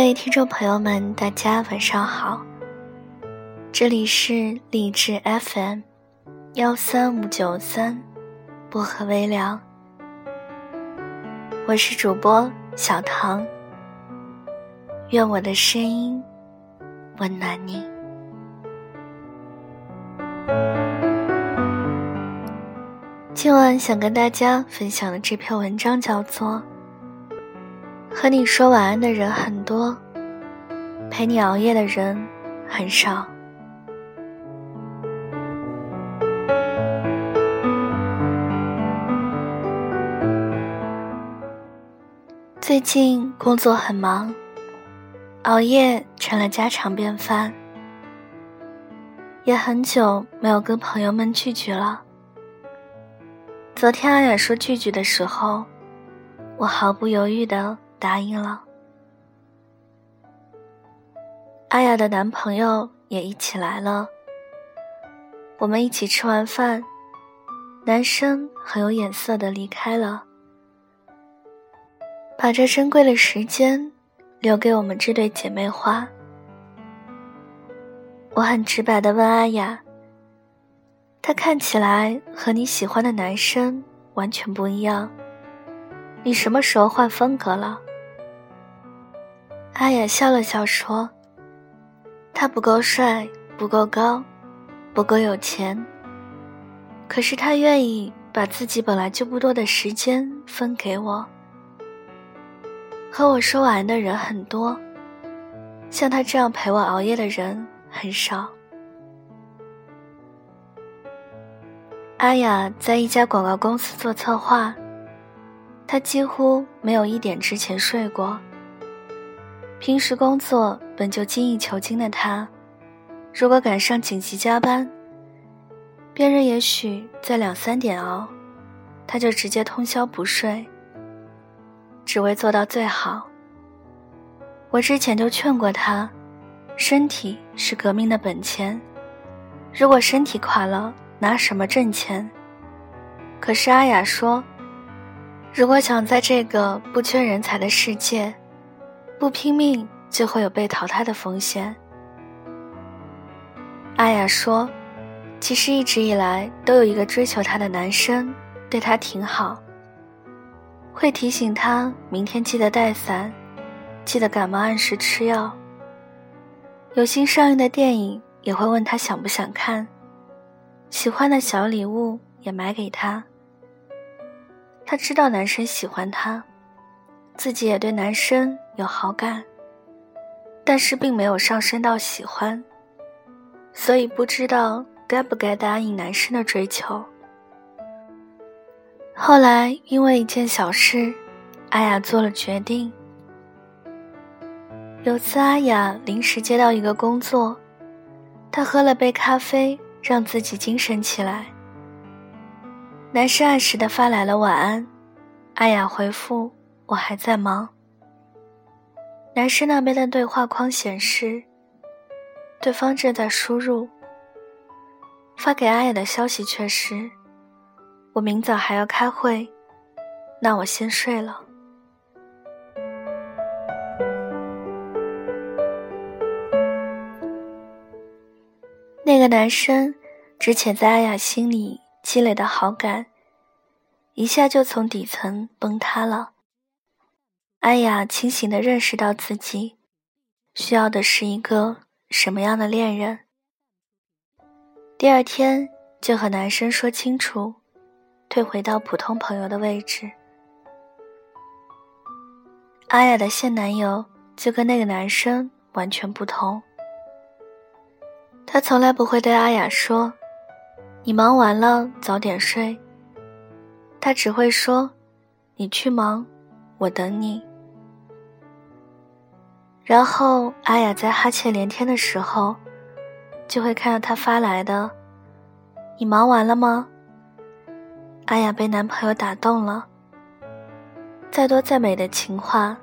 各位听众朋友们，大家晚上好。这里是励志 FM，幺三五九三，薄荷微凉。我是主播小唐。愿我的声音温暖你。今晚想跟大家分享的这篇文章叫做。和你说晚安的人很多，陪你熬夜的人很少。最近工作很忙，熬夜成了家常便饭，也很久没有跟朋友们聚聚了。昨天阿雅说聚聚的时候，我毫不犹豫的。答应了，阿雅的男朋友也一起来了。我们一起吃完饭，男生很有眼色的离开了，把这珍贵的时间留给我们这对姐妹花。我很直白的问阿雅：“他看起来和你喜欢的男生完全不一样，你什么时候换风格了？”阿雅笑了笑说：“他不够帅，不够高，不够有钱。可是他愿意把自己本来就不多的时间分给我。和我说晚安的人很多，像他这样陪我熬夜的人很少。”阿雅在一家广告公司做策划，她几乎没有一点之前睡过。平时工作本就精益求精的他，如果赶上紧急加班，别人也许在两三点熬，他就直接通宵不睡，只为做到最好。我之前就劝过他，身体是革命的本钱，如果身体垮了，拿什么挣钱？可是阿雅说，如果想在这个不缺人才的世界。不拼命就会有被淘汰的风险。阿雅说：“其实一直以来都有一个追求她的男生，对她挺好，会提醒她明天记得带伞，记得感冒按时吃药。有新上映的电影也会问她想不想看，喜欢的小礼物也买给她。他知道男生喜欢她。”自己也对男生有好感，但是并没有上升到喜欢，所以不知道该不该答应男生的追求。后来因为一件小事，阿雅做了决定。有次阿雅临时接到一个工作，她喝了杯咖啡，让自己精神起来。男生按时的发来了晚安，阿雅回复。我还在忙。男生那边的对话框显示，对方正在输入。发给阿雅的消息却是：我明早还要开会，那我先睡了。那个男生之前在阿雅心里积累的好感，一下就从底层崩塌了。阿雅清醒的认识到自己需要的是一个什么样的恋人。第二天就和男生说清楚，退回到普通朋友的位置。阿雅的现男友就跟那个男生完全不同，他从来不会对阿雅说：“你忙完了早点睡。”他只会说：“你去忙，我等你。”然后阿雅在哈欠连天的时候，就会看到他发来的：“你忙完了吗？”阿雅被男朋友打动了。再多再美的情话，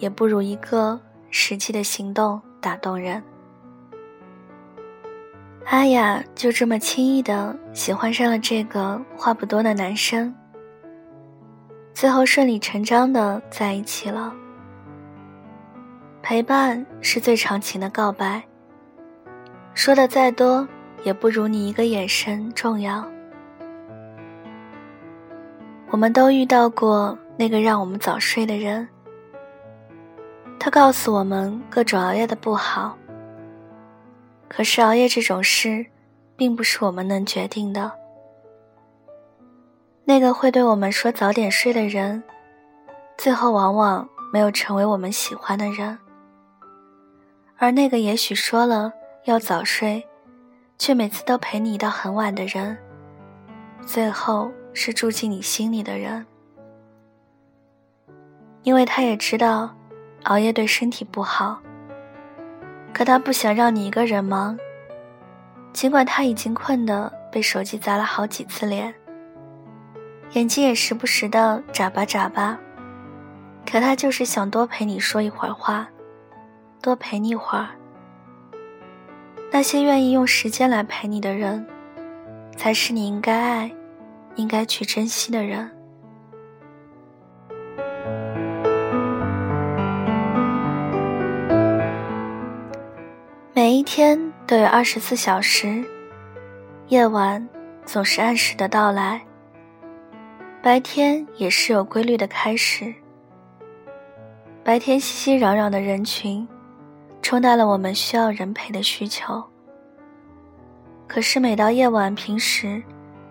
也不如一个实际的行动打动人。阿雅就这么轻易的喜欢上了这个话不多的男生，最后顺理成章的在一起了。陪伴是最长情的告白。说的再多，也不如你一个眼神重要。我们都遇到过那个让我们早睡的人，他告诉我们各种熬夜的不好。可是熬夜这种事，并不是我们能决定的。那个会对我们说早点睡的人，最后往往没有成为我们喜欢的人；而那个也许说了要早睡，却每次都陪你到很晚的人，最后。是住进你心里的人，因为他也知道熬夜对身体不好，可他不想让你一个人忙。尽管他已经困得被手机砸了好几次脸，眼睛也时不时的眨巴眨巴，可他就是想多陪你说一会儿话，多陪你会儿。那些愿意用时间来陪你的人，才是你应该爱。应该去珍惜的人。每一天都有二十四小时，夜晚总是按时的到来，白天也是有规律的开始。白天熙熙攘攘的人群，冲淡了我们需要人陪的需求。可是每到夜晚，平时。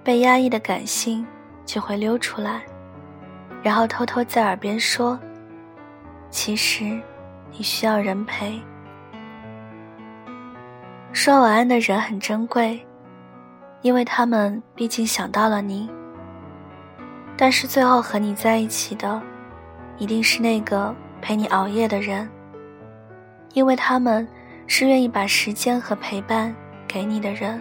被压抑的感性就会溜出来，然后偷偷在耳边说：“其实你需要人陪。”说晚安的人很珍贵，因为他们毕竟想到了你。但是最后和你在一起的，一定是那个陪你熬夜的人，因为他们是愿意把时间和陪伴给你的人。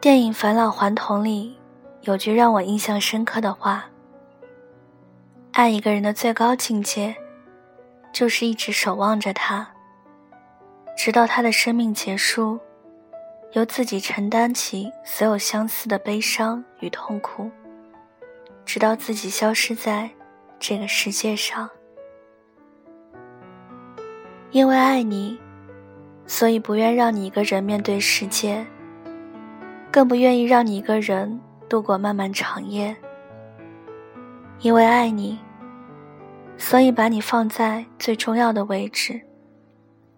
电影《返老还童》里有句让我印象深刻的话：“爱一个人的最高境界，就是一直守望着他，直到他的生命结束，由自己承担起所有相思的悲伤与痛苦，直到自己消失在这个世界上。因为爱你，所以不愿让你一个人面对世界。”更不愿意让你一个人度过漫漫长夜，因为爱你，所以把你放在最重要的位置。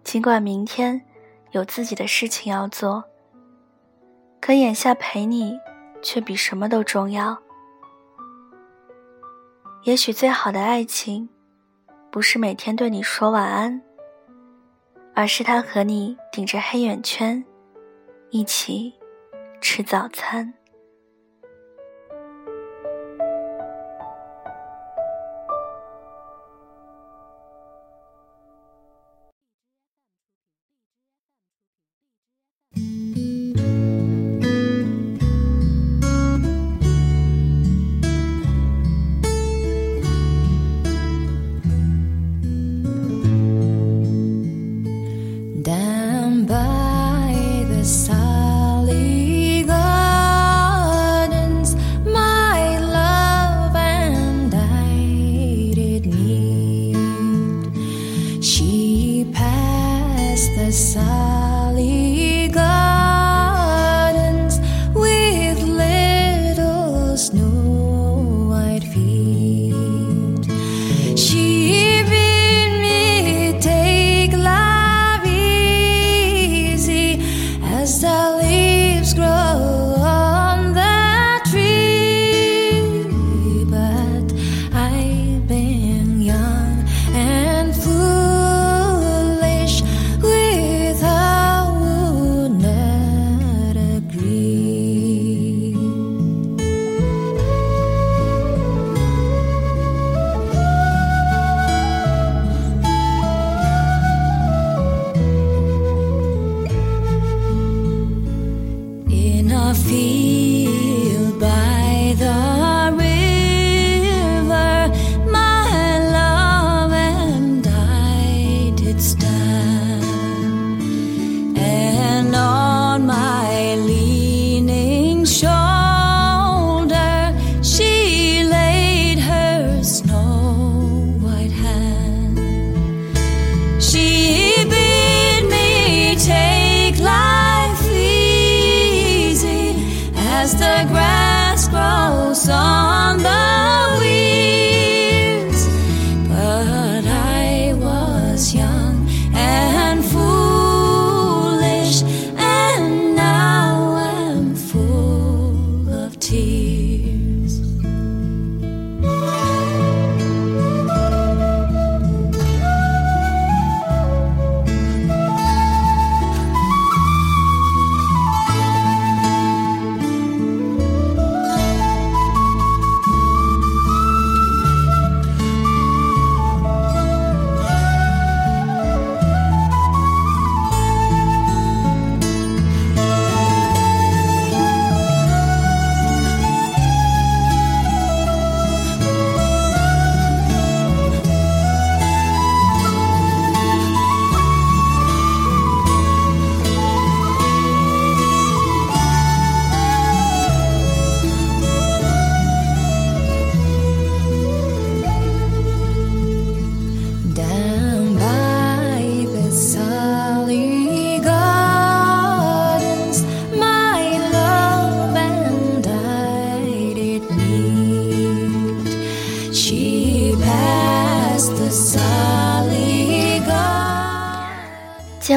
尽管明天有自己的事情要做，可眼下陪你却比什么都重要。也许最好的爱情，不是每天对你说晚安，而是他和你顶着黑眼圈，一起。吃早餐。The grass grows on the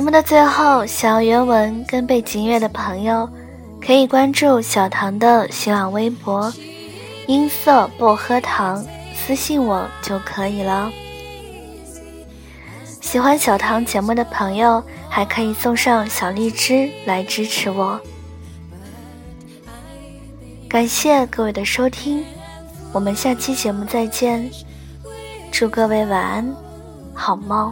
目的最后，想要原文跟背景音乐的朋友，可以关注小唐的新浪微博“音色薄荷糖”，私信我就可以了。喜欢小唐节目的朋友，还可以送上小荔枝来支持我。感谢各位的收听，我们下期节目再见，祝各位晚安，好梦。